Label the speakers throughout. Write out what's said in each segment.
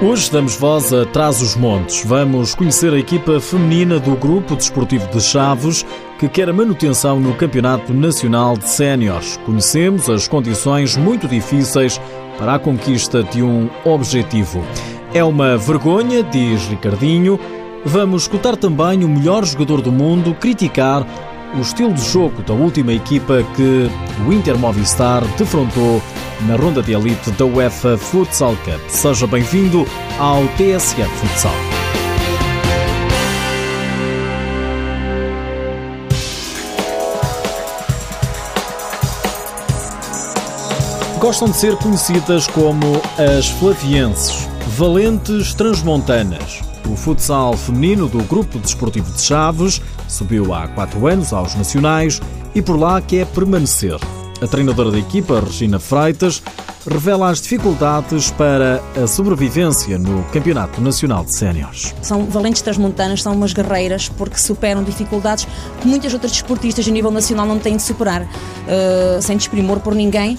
Speaker 1: Hoje damos voz a Trás os Montes. Vamos conhecer a equipa feminina do Grupo Desportivo de Chaves, que quer a manutenção no Campeonato Nacional de Séniores. Conhecemos as condições muito difíceis para a conquista de um objetivo. É uma vergonha, diz Ricardinho. Vamos escutar também o melhor jogador do mundo criticar o estilo de jogo da última equipa que o Inter Movistar defrontou na ronda de elite da UEFA Futsal Cup. Seja bem-vindo ao TSF Futsal. Gostam de ser conhecidas como as Flavienses, valentes transmontanas. O futsal feminino do Grupo Desportivo de Chaves subiu há quatro anos aos Nacionais e por lá quer permanecer. A treinadora da equipa, Regina Freitas, revela as dificuldades para a sobrevivência no Campeonato Nacional de Séniores.
Speaker 2: São valentes transmontanas, são umas guerreiras porque superam dificuldades que muitas outras desportistas a nível nacional não têm de superar, uh, sem desprimor por ninguém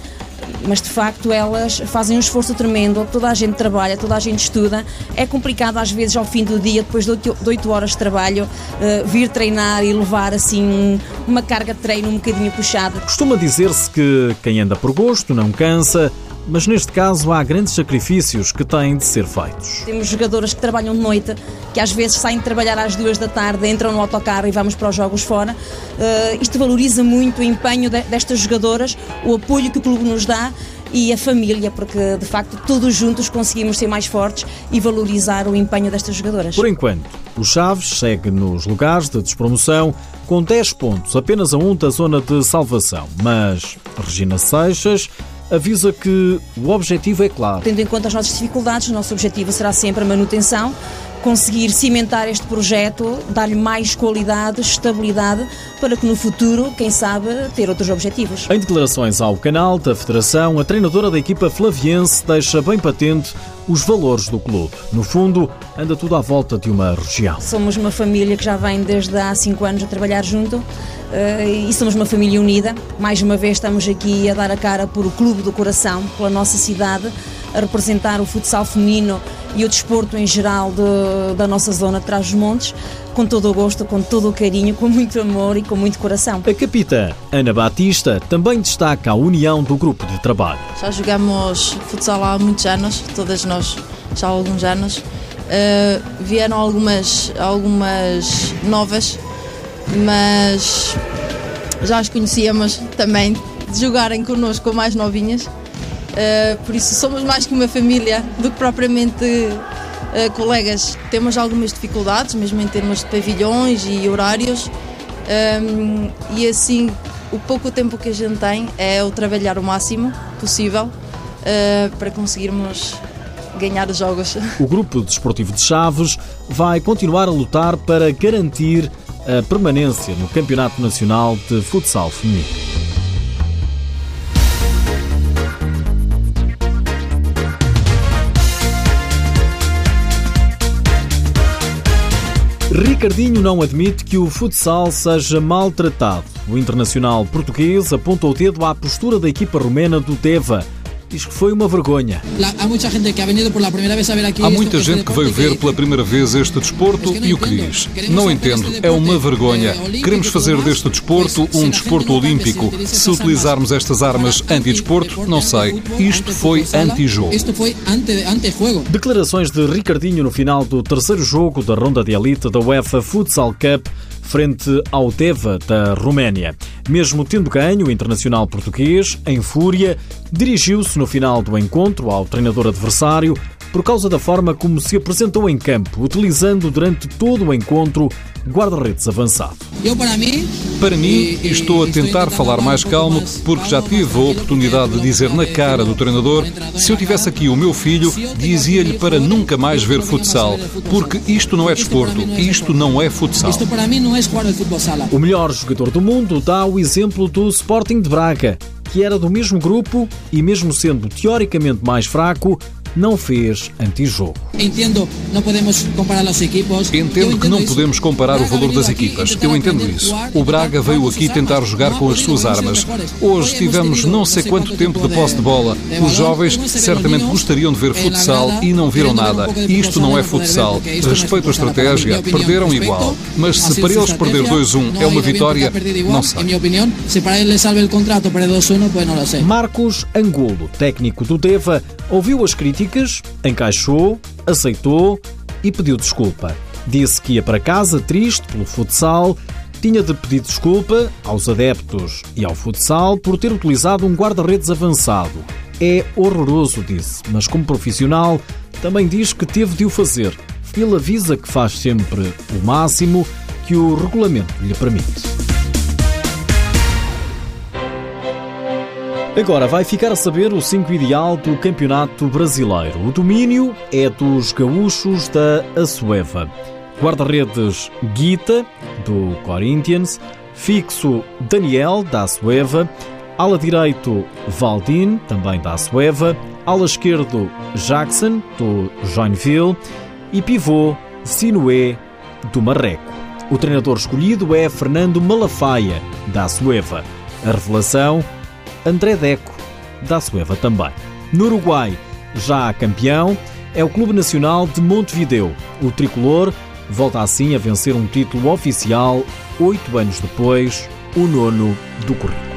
Speaker 2: mas de facto elas fazem um esforço tremendo, toda a gente trabalha, toda a gente estuda. É complicado às vezes ao fim do dia, depois de 8 horas de trabalho, uh, vir treinar e levar assim uma carga de treino um bocadinho puxada.
Speaker 1: Costuma dizer-se que quem anda por gosto não cansa, mas neste caso há grandes sacrifícios que têm de ser feitos.
Speaker 2: Temos jogadoras que trabalham de noite, que às vezes saem de trabalhar às duas da tarde, entram no autocarro e vamos para os jogos fora. Uh, isto valoriza muito o empenho de, destas jogadoras, o apoio que o clube nos dá e a família, porque de facto todos juntos conseguimos ser mais fortes e valorizar o empenho destas jogadoras.
Speaker 1: Por enquanto, o Chaves segue nos lugares de despromoção com 10 pontos, apenas a um da zona de salvação. Mas Regina Seixas avisa que o objetivo é claro.
Speaker 2: Tendo em conta as nossas dificuldades, o nosso objetivo será sempre a manutenção, conseguir cimentar este projeto, dar-lhe mais qualidade, estabilidade, para que no futuro, quem sabe, ter outros objetivos.
Speaker 1: Em declarações ao canal da Federação, a treinadora da equipa flaviense deixa bem patente os valores do clube. No fundo, anda tudo à volta de uma região.
Speaker 2: Somos uma família que já vem desde há cinco anos a trabalhar junto eh, e somos uma família unida. Mais uma vez estamos aqui a dar a cara por o Clube do Coração, pela nossa cidade, a representar o futsal feminino e o desporto em geral de, da nossa zona de Trás-os-Montes, com todo o gosto, com todo o carinho, com muito amor e com muito coração.
Speaker 1: A capitã Ana Batista também destaca a união do grupo de trabalho.
Speaker 3: Já jogamos futsal há muitos anos, todas nós já há alguns anos. Uh, vieram algumas, algumas novas mas já as conhecíamos também de jogarem connosco mais novinhas. Uh, por isso somos mais que uma família do que propriamente uh, colegas. Temos algumas dificuldades, mesmo em termos de pavilhões e horários, um, ehm, e assim o pouco tempo que a gente tem é o trabalhar o máximo possível uh, para conseguirmos ganhar os jogos.
Speaker 1: O grupo desportivo de Chaves vai continuar a lutar para garantir a permanência no Campeonato Nacional de Futsal Feminino. Ricardinho não admite que o futsal seja maltratado. O internacional português aponta o dedo à postura da equipa romena do Deva diz que foi uma vergonha.
Speaker 4: Há muita gente que veio ver pela primeira vez este desporto e o que diz. Não entendo, é uma vergonha. Queremos fazer deste desporto um desporto olímpico. Se utilizarmos estas armas anti-desporto, não sei. Isto foi anti-jogo.
Speaker 1: Declarações de Ricardinho no final do terceiro jogo da ronda de elite da UEFA Futsal Cup frente ao Teva da Roménia. Mesmo tendo ganho o internacional português, em fúria, dirigiu-se no final do encontro ao treinador adversário por causa da forma como se apresentou em campo, utilizando durante todo o encontro guarda-redes avançado.
Speaker 4: Eu, para mim, para mim, estou a tentar falar mais calmo porque já tive a oportunidade de dizer na cara do treinador se eu tivesse aqui o meu filho, dizia-lhe para nunca mais ver futsal, porque isto não é desporto, isto não é futsal. Isto para mim não é
Speaker 1: jogar futebol sala. O melhor jogador do mundo dá o exemplo do Sporting de Braga, que era do mesmo grupo e, mesmo sendo teoricamente mais fraco, não fez antijogo.
Speaker 5: Entendo, não podemos comparar as equipas.
Speaker 4: Entendo que não podemos comparar o valor das equipas. Eu entendo isso. O Braga veio aqui tentar jogar com as suas armas. Hoje tivemos não sei quanto tempo de posse de bola. Os jovens certamente gostariam de ver futsal e não viram nada. Isto não é futsal. Respeito a estratégia, perderam igual. Mas se para eles perder 2-1 é uma vitória, não sei.
Speaker 5: Em minha opinião, se para eles salve o contrato perder 2-1, pues não sei.
Speaker 1: Marcos Angolo, técnico do Deva, ouviu as críticas, encaixou, aceitou e pediu desculpa. Disse que ia para casa triste pelo futsal, tinha de pedir desculpa aos adeptos e ao futsal por ter utilizado um guarda-redes avançado. É horroroso, disse, mas como profissional também diz que teve de o fazer. Ele avisa que faz sempre o máximo que o regulamento lhe permite. Agora vai ficar a saber o 5 ideal do Campeonato Brasileiro. O domínio é dos gaúchos da Assueva. Guarda-redes Guita, do Corinthians. Fixo Daniel, da Assueva. Ala direito Valdin, também da Assueva. Ala esquerdo Jackson, do Joinville. E pivô Sinué, do Marreco. O treinador escolhido é Fernando Malafaia, da Assueva. A revelação André Deco, da Sueva também. No Uruguai, já campeão, é o Clube Nacional de Montevideo. O tricolor volta assim a vencer um título oficial oito anos depois, o nono do currículo.